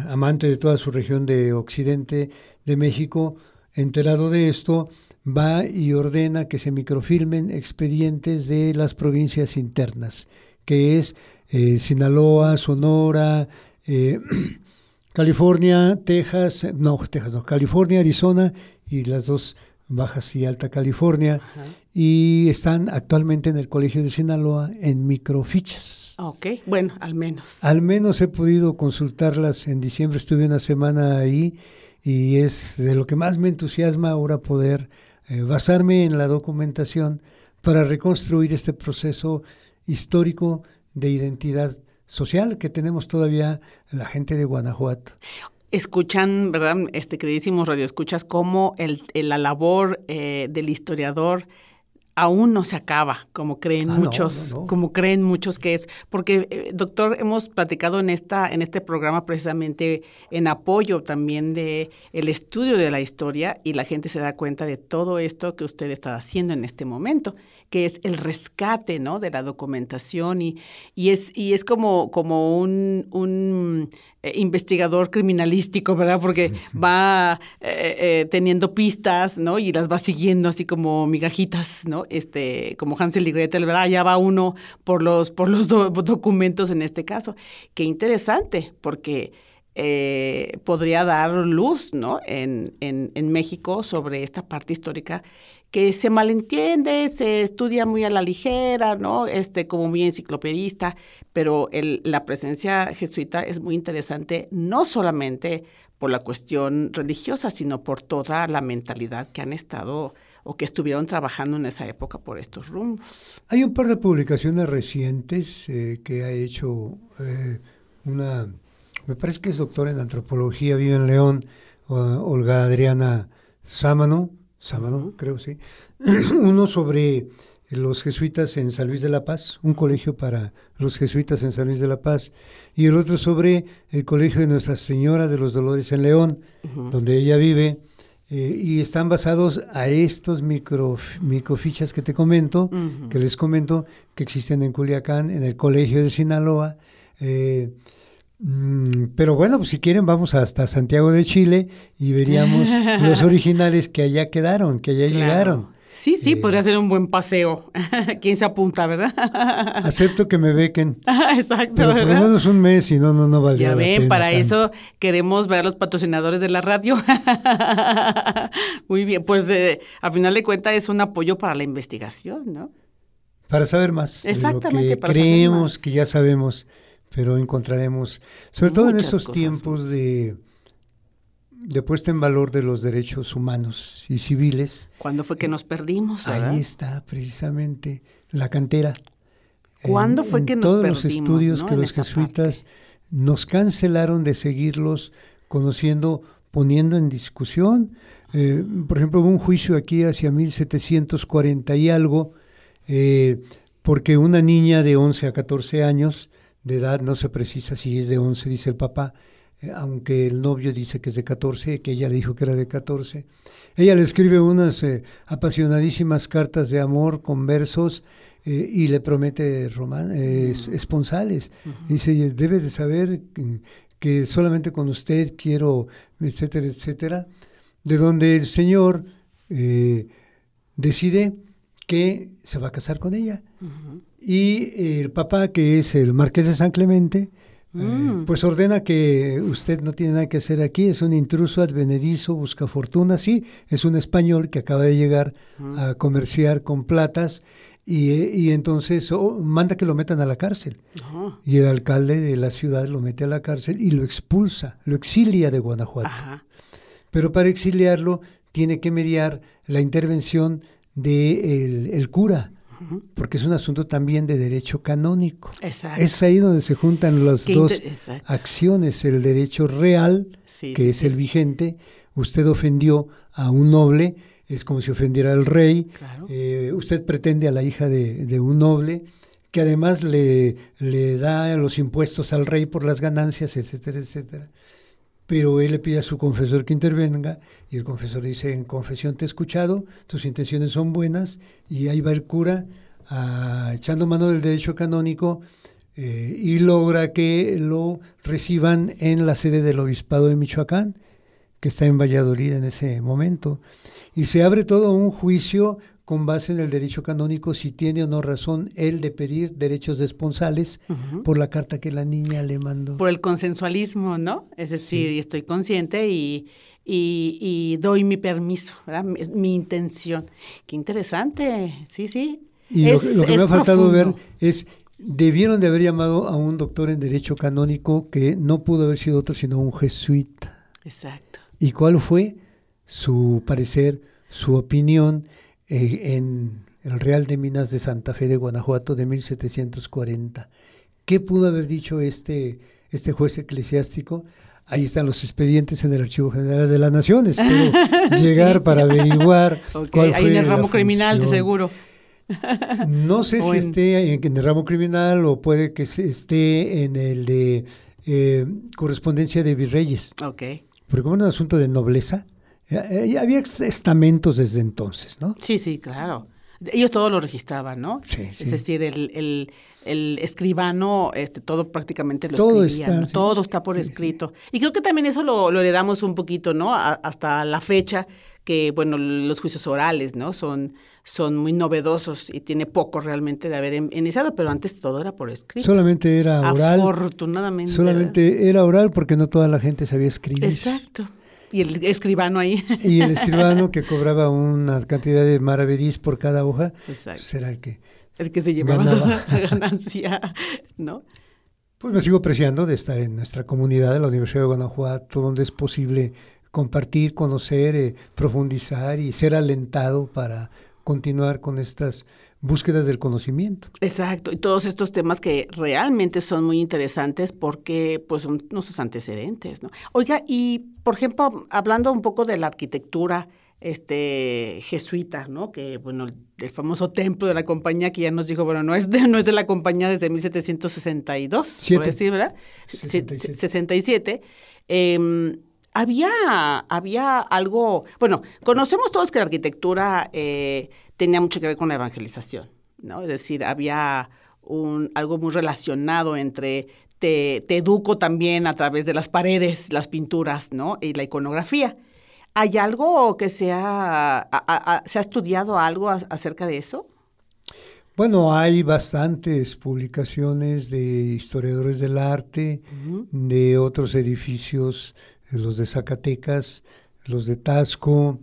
amante de toda su región de Occidente de México, enterado de esto, va y ordena que se microfilmen expedientes de las provincias internas, que es eh, Sinaloa, Sonora, eh, <clears throat> California, Texas, no, Texas no, California, Arizona y las dos Bajas y Alta California, y están actualmente en el Colegio de Sinaloa en microfichas. Ok, bueno, al menos. Al menos he podido consultarlas. En diciembre estuve una semana ahí y es de lo que más me entusiasma ahora poder eh, basarme en la documentación para reconstruir este proceso histórico de identidad social que tenemos todavía la gente de Guanajuato escuchan, ¿verdad? Este queridísimos radioescuchas, cómo el, la labor eh, del historiador aún no se acaba, como creen ah, muchos, como creen muchos que es, porque eh, doctor hemos platicado en esta en este programa precisamente en apoyo también de el estudio de la historia y la gente se da cuenta de todo esto que usted está haciendo en este momento, que es el rescate, ¿no? de la documentación y, y es y es como como un, un eh, investigador criminalístico, ¿verdad? Porque va eh, teniendo pistas, ¿no? Y las va siguiendo así como migajitas, ¿no? este, como Hansel y Gretel, ¿verdad? Ya va uno por los, por los documentos en este caso. Qué interesante, porque eh, podría dar luz, ¿no? En, en, en México sobre esta parte histórica que se malentiende, se estudia muy a la ligera, ¿no? Este, como muy enciclopedista, pero el, la presencia jesuita es muy interesante, no solamente por la cuestión religiosa, sino por toda la mentalidad que han estado o que estuvieron trabajando en esa época por estos rumbos. Hay un par de publicaciones recientes eh, que ha hecho eh, una, me parece que es doctora en antropología, vive en León, Olga Adriana Sámano, Sámano, creo, sí. <clears throat> Uno sobre los jesuitas en San Luis de la Paz, un colegio para los jesuitas en San Luis de la Paz, y el otro sobre el colegio de Nuestra Señora de los Dolores en León, donde ella vive, eh, y están basados a estos micro, microfichas que te comento, que les comento, que existen en Culiacán, en el Colegio de Sinaloa. Eh, pero bueno, pues si quieren vamos hasta Santiago de Chile y veríamos <laughs> los originales que allá quedaron, que allá llegaron. Sí, sí, eh, podría ser un buen paseo. <laughs> ¿Quién se apunta, verdad? <laughs> acepto que me bequen. Exacto. Pero por lo menos un mes y no, no, no valdría Ya ven, para eso queremos ver a los patrocinadores de la radio. Muy bien, pues eh, a final de cuentas es un apoyo para la investigación, ¿no? Para saber más. Exactamente. lo que creemos que ya sabemos, pero encontraremos, sobre todo en esos tiempos de de puesta en valor de los derechos humanos y civiles. ¿Cuándo fue que nos perdimos? Ahí está precisamente la cantera. ¿Cuándo fue que nos todos perdimos? Todos los estudios que los jesuitas nos cancelaron de seguirlos conociendo, poniendo en discusión. Eh, por ejemplo, hubo un juicio aquí hacia 1740 y algo, eh, porque una niña de 11 a 14 años de edad, no se precisa si es de 11, dice el papá, eh, aunque el novio dice que es de 14, que ella le dijo que era de 14. Ella le escribe unas eh, apasionadísimas cartas de amor con versos eh, y le promete roman esponsales. Dice, debe de saber que solamente con usted quiero, etcétera, etcétera. De donde el Señor decide que se va a casar con ella. Y el papá, que es el marqués de San Clemente, eh, Mm. pues ordena que usted no tiene nada que hacer aquí, es un intruso advenedizo, busca fortuna, sí, es un español que acaba de llegar a comerciar con platas y, y entonces oh, manda que lo metan a la cárcel. Y el alcalde de la ciudad lo mete a la cárcel y lo expulsa, lo exilia de Guanajuato. Ajá. Pero para exiliarlo tiene que mediar la intervención del de el cura, porque es un asunto también de derecho canónico. Exacto. Es ahí donde se juntan las Qué dos acciones, el derecho real, Sí, que sí, es sí. el vigente, usted ofendió a un noble, es como si ofendiera al rey, Claro. eh, usted pretende a la hija de, de un noble, que además le, le da los impuestos al rey por las ganancias, etcétera, etcétera. Pero él le pide a su confesor que intervenga y el confesor dice, en confesión te he escuchado, tus intenciones son buenas y ahí va el cura ah, echando mano del derecho canónico eh, y logra que lo reciban en la sede del obispado de Michoacán, que está en Valladolid en ese momento. Y se abre todo un juicio con base en el derecho canónico si tiene o no razón él de pedir derechos esponsales por la carta que la niña le mandó. Por el consensualismo, ¿no? Es decir, estoy consciente y, y, y doy mi permiso, ¿verdad? Mi, mi intención. Qué interesante, sí, sí. Y lo, Es- que- lo que me ha faltado ver es, debieron de haber llamado a un doctor en derecho canónico que no pudo haber sido otro sino un jesuita. Exacto. ¿Y cuál fue su parecer, su opinión eh, en el Real de Minas de Santa Fe de Guanajuato de 1740? ¿Qué pudo haber dicho este, este juez eclesiástico? Ahí están los expedientes en el Archivo General de la Nación. Espero <laughs> llegar para averiguar <laughs> cuál Ahí fue en el ramo criminal, de seguro. No <laughs> sé si en- esté en, en el ramo criminal o puede que se- esté en el de eh, correspondencia de virreyes. Ok. Porque como era un asunto de nobleza, eh, había estamentos desde entonces, ¿no? Sí, sí, claro. Ellos todo lo registraban, ¿no? Sí, sí. Es decir, el, el, el escribano, este, todo prácticamente lo Todo escribía, está, ¿no? sí. todo está por escrito. Y creo que también eso lo, lo heredamos un poquito, ¿no? A- hasta la fecha, que, bueno, los juicios orales, ¿no? Son, son muy novedosos y tiene poco realmente de haber in- iniciado, pero antes todo era por escrito. Solamente era oral. Afortunadamente. Solamente era oral porque no toda la gente sabía escribir. Exacto. Y el escribano ahí. Y el escribano <laughs> que cobraba una cantidad de maravedís por cada hoja, Exacto. pues era el que... El que se llevaba Ganaba. toda la <laughs> ganancia, ¿no? Pues me sigo apreciando de estar en nuestra comunidad de la Universidad de Guanajuato, donde es posible compartir, conocer, eh, profundizar y ser alentado para continuar con estas búsquedas del conocimiento. Exacto, y todos estos temas que realmente son muy interesantes porque pues son nuestros antecedentes, ¿no? Oiga, y por ejemplo, hablando un poco de la arquitectura este jesuita, ¿no? Que bueno, el, famoso templo de la compañía que ya nos dijo, bueno, no es de, <laughs> no es de la compañía desde 1762, Siete. por decir, ¿verdad? Se- 67. 67. Eh, había, había algo, bueno, conocemos todos que la arquitectura eh, tenía mucho que ver con la evangelización, ¿no? Es decir, había un, algo muy relacionado entre te, te educo también a través de las paredes, las pinturas, ¿no? Y la iconografía. ¿Hay algo que se ha, a- a- a- se ha estudiado algo a- acerca de eso? Bueno, hay bastantes publicaciones de historiadores del arte, de otros edificios, los de Zacatecas, los de Tasco,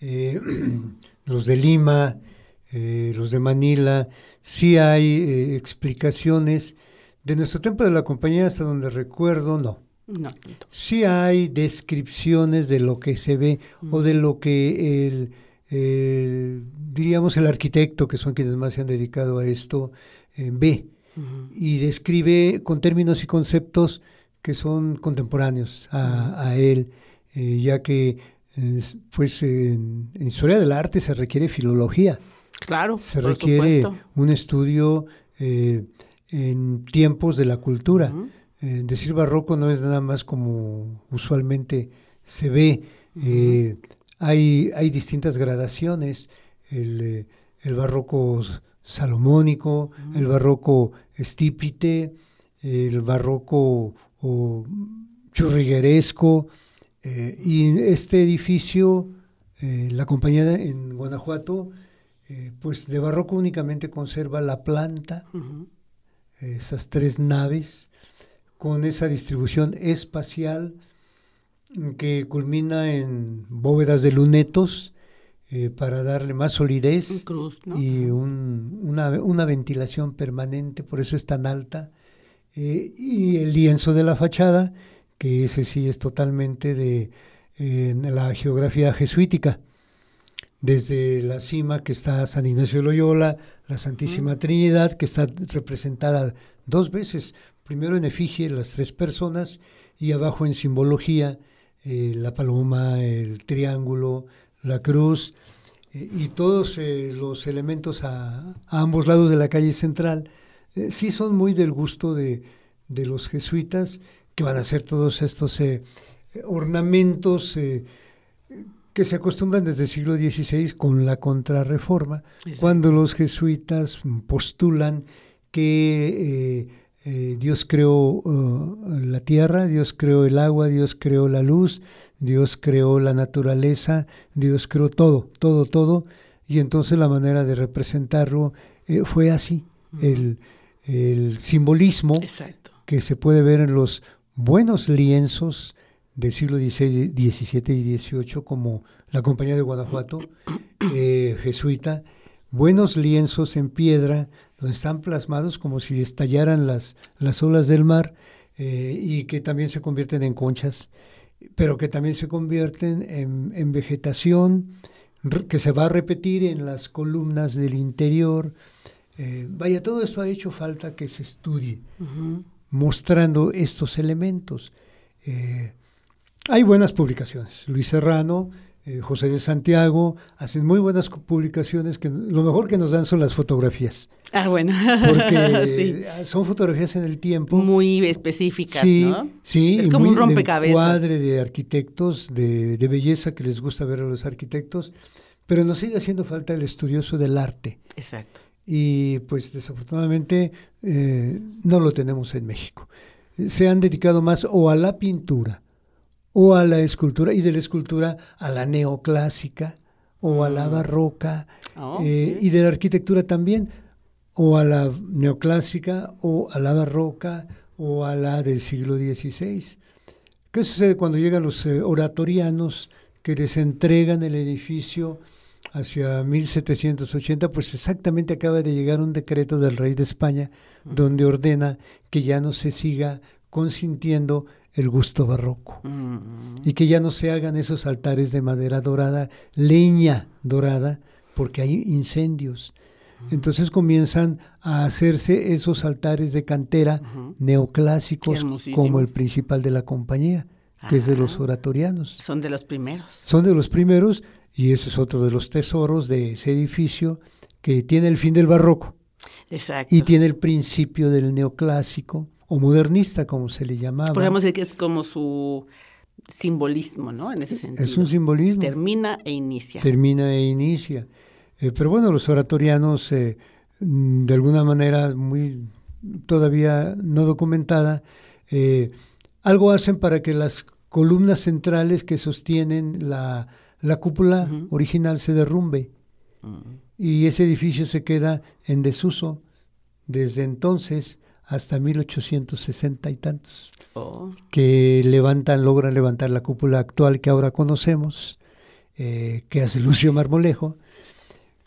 eh, <clears throat> los de Lima, eh, los de Manila. Sí hay eh, explicaciones. De nuestro tiempo de la compañía, hasta donde recuerdo, no. No. Sí hay descripciones de lo que se ve o de lo que el, el, diríamos, el arquitecto, que son quienes más se han dedicado a esto, eh, ve y describe con términos y conceptos que son contemporáneos a, a él, eh, ya que pues en, en historia del arte se requiere filología, Claro, se por requiere supuesto. un estudio eh, en tiempos de la cultura. Eh, decir barroco no es nada más como usualmente se ve. Eh, hay, hay distintas gradaciones. El, el barroco salomónico, el barroco estípite, el barroco o churrigueresco. Eh, y este edificio, eh, la compañía de- en Guanajuato, eh, pues de barroco únicamente conserva la planta, esas tres naves, con esa distribución espacial que culmina en bóvedas de lunetos para darle más solidez y una, ventilación permanente, por eso es tan alta. Y el lienzo de la fachada, que ese sí es totalmente de la geografía jesuítica. Desde la cima que está San Ignacio de Loyola, la Santísima Trinidad, que está representada dos veces, primero en efigie las tres personas y abajo en simbología eh, la paloma, el triángulo, la cruz eh, y todos eh, los elementos a, ambos lados de la calle central, sí son muy del gusto de, de, los jesuitas, que van a hacer todos estos ornamentos que se acostumbran desde el siglo XVI con la contrarreforma, cuando los jesuitas postulan que eh, eh, Dios creó uh, la tierra, Dios creó el agua, Dios creó la luz, Dios creó la naturaleza, Dios creó todo, todo, todo, y entonces la manera de representarlo eh, fue así, el, simbolismo que se puede ver en los buenos lienzos del siglo XVI, XVII y XVIII, como la Compañía de Guanajuato, eh, jesuita, buenos lienzos en piedra, donde están plasmados como si estallaran las, las olas del mar eh, y que también se convierten en conchas, pero que también se convierten en, vegetación, que se va a repetir en las columnas del interior. Eh, vaya, todo esto ha hecho falta que se estudie, mostrando estos elementos. Hay buenas publicaciones. Luis Serrano, eh, José de Santiago, hacen muy buenas publicaciones que lo mejor que nos dan son las fotografías. Ah, bueno. Porque <laughs> son fotografías en el tiempo. Muy específicas, sí, ¿no? Sí, es como un rompecabezas. Un cuadre de arquitectos, de, de belleza que les gusta ver a los arquitectos, pero nos sigue haciendo falta el estudioso del arte. Exacto. Y pues desafortunadamente eh, no lo tenemos en México. Se han dedicado más o a la pintura o a la escultura, y de la escultura a la neoclásica o a la mm. barroca, ah, eh, y de la arquitectura también, o a la neoclásica o a la barroca o a la del siglo XVI. ¿Qué sucede cuando llegan los eh, oratorianos que les entregan el edificio hacia 1780? Pues exactamente acaba de llegar un decreto del rey de España donde ordena que ya no se siga consintiendo el gusto barroco. Y que ya no se hagan esos altares de madera dorada, leña dorada, porque hay incendios. Entonces comienzan a hacerse esos altares de cantera neoclásicos como el principal de la compañía, que es de los oratorianos. Son de los primeros. Son de los primeros y ese es otro de los tesoros de ese edificio que tiene el fin del barroco. Exacto. Y tiene el principio del neoclásico o modernista, como se le llamaba. Podríamos decir que es como su simbolismo, ¿no? En ese sentido. Es un simbolismo. Termina e inicia. Termina e inicia. Eh, pero bueno, los oratorianos, eh, de alguna manera muy todavía no documentada, eh, algo hacen para que las columnas centrales que sostienen la, cúpula original se derrumbe. Y ese edificio se queda en desuso. Desde entonces, hasta 1860 y tantos, oh. que levantan, logran levantar la cúpula actual que ahora conocemos, eh, que hace Lucio Marmolejo.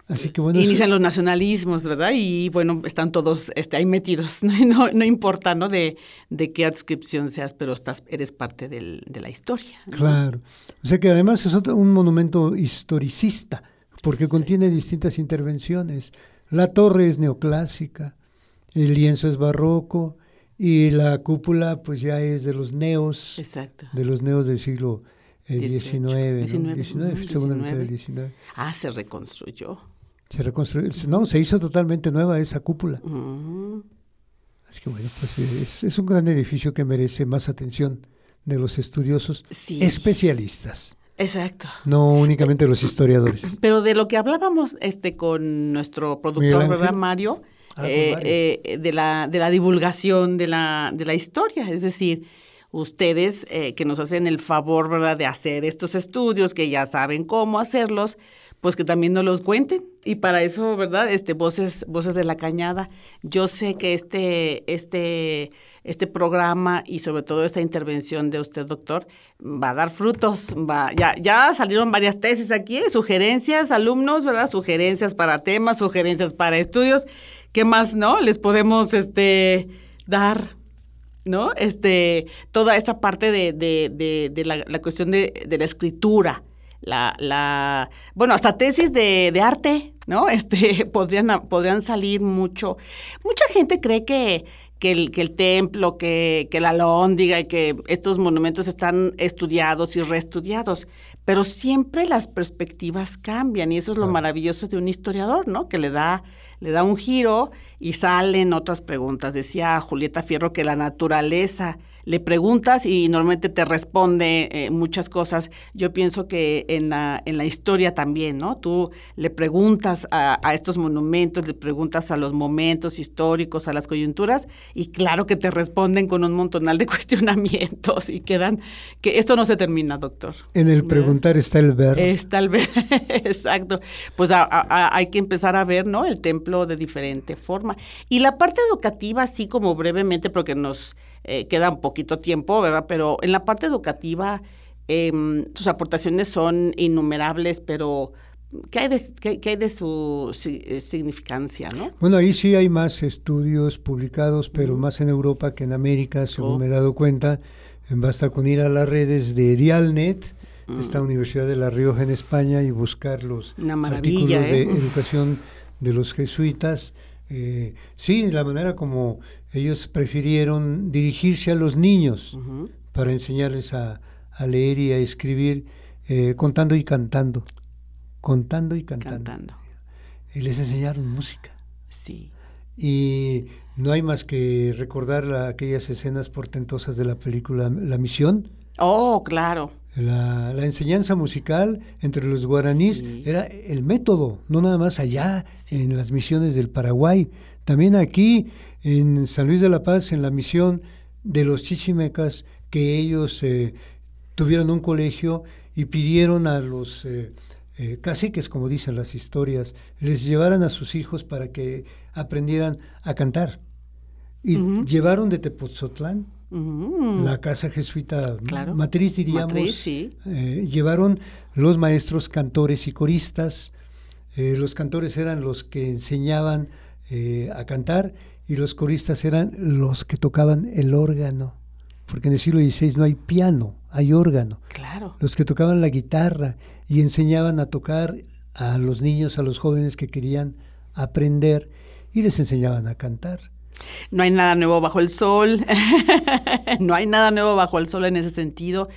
Así que bueno, Inician los nacionalismos, ¿verdad? Y bueno, están todos este, ahí metidos. <laughs> No, no importa, ¿no? De, de, qué adscripción seas, pero estás, eres parte del, de la historia. Claro. O sea que además es un monumento historicista, porque contiene distintas intervenciones. La torre es neoclásica, el lienzo es barroco y la cúpula pues ya es de los neos, de los neos del siglo XIX, segunda mitad del XIX. Ah, se reconstruyó. Se reconstruyó, no, se hizo totalmente nueva esa cúpula. Así que bueno, pues es, es, un gran edificio que merece más atención de los estudiosos especialistas. Exacto. No únicamente los historiadores. <clears throat> Pero de lo que hablábamos este con nuestro productor, ¿verdad, Mario? Ah, eh, eh, de, la, de la divulgación de la, de la historia. Es decir, ustedes eh, que nos hacen el favor, ¿verdad?, de hacer estos estudios, que ya saben cómo hacerlos, pues que también nos los cuenten. Y para eso, ¿verdad? Este, voces, voces de la cañada. Yo sé que este, este, este programa y sobre todo esta intervención de usted, doctor, va a dar frutos. Va, ya, ya salieron varias tesis aquí, ¿eh? sugerencias, alumnos, ¿verdad? Sugerencias para temas, sugerencias para estudios. ¿Qué más, no? Les podemos este, dar. ¿No? Este, toda esta parte de, de, de, la, cuestión de la escritura, la, la, bueno, hasta tesis de, de, arte, ¿no? <laughs> Este, podrían, podrían salir mucho. Mucha gente cree que, que, el, que el templo, que, que la lóndiga y que estos monumentos están estudiados y reestudiados, pero siempre las perspectivas cambian y eso es lo maravilloso de un historiador, ¿no? Que le da, le da un giro y salen otras preguntas. Decía Julieta Fierro que la naturaleza le preguntas y normalmente te responde eh, muchas cosas. Yo pienso que en la, en la historia también, ¿no? Tú le preguntas a, a, estos monumentos, le preguntas a los momentos históricos, a las coyunturas, y claro que te responden con un montonal de <laughs> cuestionamientos y quedan, que esto no se termina, doctor. En el preguntar está el ver. Está el ver, <laughs> exacto. Pues a, a, hay que empezar a ver, ¿no? El templo de diferente forma. Y la parte educativa, así como brevemente, porque nos eh, queda un poquito tiempo, ¿verdad? Pero en la parte educativa, eh, sus aportaciones son innumerables, pero ¿qué hay de, qué, qué hay de su significancia, no? Bueno, ahí sí hay más estudios publicados, pero más en Europa que en América, según oh. me he dado cuenta. Basta con ir a las redes de Dialnet, mm. esta Universidad de La Rioja en España, y buscar los artículos ¿eh? de educación de los jesuitas. Eh, sí, la manera como ellos prefirieron dirigirse a los niños uh -huh. para enseñarles a, a, leer y a escribir, eh, contando y cantando. Contando y cantando. cantando. Y les enseñaron música. Sí. Y no hay más que recordar la, aquellas escenas portentosas de la película La Misión. Oh, claro. La, la, enseñanza musical entre los guaraníes sí. era el método, no nada más allá sí, en las misiones del Paraguay. También aquí en San Luis de la Paz, en la misión de los chichimecas, que ellos eh, tuvieron un colegio y pidieron a los eh, eh, caciques, como dicen las historias, les llevaran a sus hijos para que aprendieran a cantar. Y uh -huh. llevaron de Tepoztlán Uh -huh. la casa jesuita claro. matriz, diríamos. Matriz, sí. eh, llevaron los maestros cantores y coristas. Eh, los cantores eran los que enseñaban eh, a cantar y los coristas eran los que tocaban el órgano. Porque en el siglo XVI no hay piano, hay órgano. Claro. Los que tocaban la guitarra y enseñaban a tocar a los niños, a los jóvenes que querían aprender y les enseñaban a cantar. No hay nada nuevo bajo el sol, <laughs> no hay nada nuevo bajo el sol en ese sentido.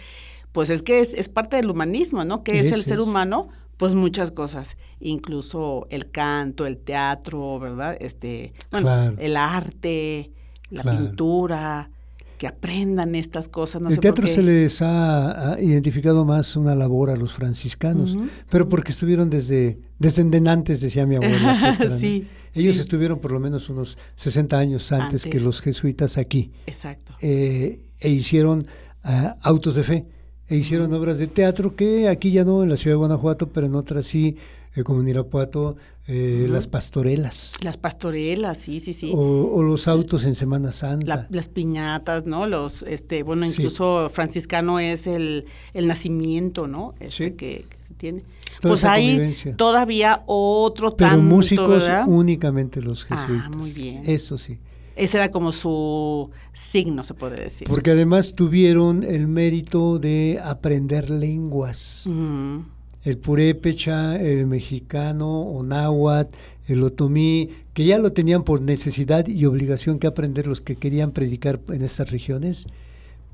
Pues es que es, es parte del humanismo, ¿no? ¿Qué es, es el ser humano? Pues muchas cosas, incluso el canto, el teatro, ¿verdad? Este, bueno, claro. el arte, la claro. pintura, que aprendan estas cosas. No el sé teatro se les ha, ha, identificado más una labor a los franciscanos, uh -huh. pero porque estuvieron desde, desde antes, decía mi abuela. <laughs> sí. Ellos sí. estuvieron por lo menos unos 60 años antes, antes. que los jesuitas aquí. Exacto. Eh, e hicieron uh, autos de fe, e hicieron uh -huh. obras de teatro que aquí ya no, en la ciudad de Guanajuato, pero en otras sí, eh, como en Irapuato, eh, uh -huh. las pastorelas. Las pastorelas, sí, sí, sí. O, o los autos en Semana Santa. La, las piñatas, ¿no? Los, este, bueno, incluso sí. franciscano es el, el nacimiento, ¿no? Este sí. que, que se tiene pues hay todavía otro Pero tanto, músicos ¿verdad? únicamente los jesuitas. Ah, muy bien. Eso sí. Ese era como su signo, se puede decir. Porque además tuvieron el mérito de aprender lenguas. Uh -huh. El purépecha, el mexicano, o náhuatl, el otomí, que ya lo tenían por necesidad y obligación que aprender los que querían predicar en estas regiones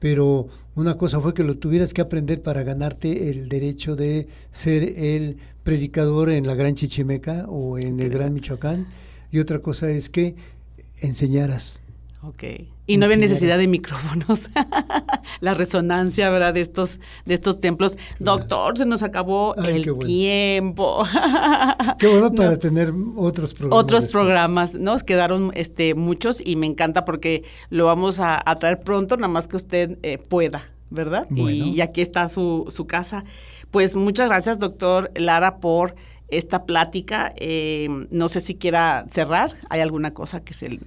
pero una cosa fue que lo tuvieras que aprender para ganarte el derecho de ser el predicador en la Gran Chichimeca o en el Gran Michoacán, y otra cosa es que enseñaras Ok. Y no había necesidad de micrófonos. <laughs> la resonancia, ¿verdad? De estos, de estos templos. Doctor, se nos acabó el tiempo. qué bueno <laughs> para tener otros programas. Otros programas. Nos quedaron este, muchos y me encanta porque lo vamos a, traer pronto, nada más que usted eh, pueda, ¿verdad? Y, aquí está su, su casa. Pues muchas gracias, doctor Lara, por esta plática. Eh, no sé si quiera cerrar. ¿Hay alguna cosa que se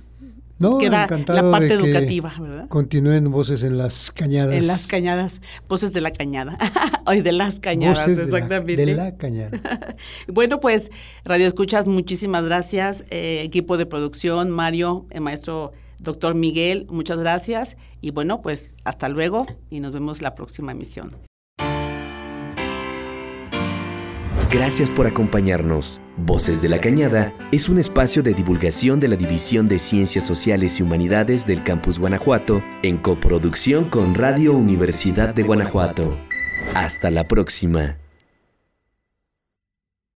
no, queda la parte educativa, ¿verdad? Continúen voces en las cañadas. En las cañadas, voces de la cañada. <laughs> Hoy de las cañadas, exactamente. De la, cañada. <laughs> bueno, pues, Radio Escuchas, muchísimas gracias. Eh, equipo de producción, Mario, el maestro doctor Miguel, muchas gracias. Y bueno, pues hasta luego y nos vemos la próxima emisión. Gracias por acompañarnos. Voces de la Cañada es un espacio de divulgación de la División de Ciencias Sociales y Humanidades del Campus Guanajuato en coproducción con Radio Universidad de Guanajuato. Hasta la próxima.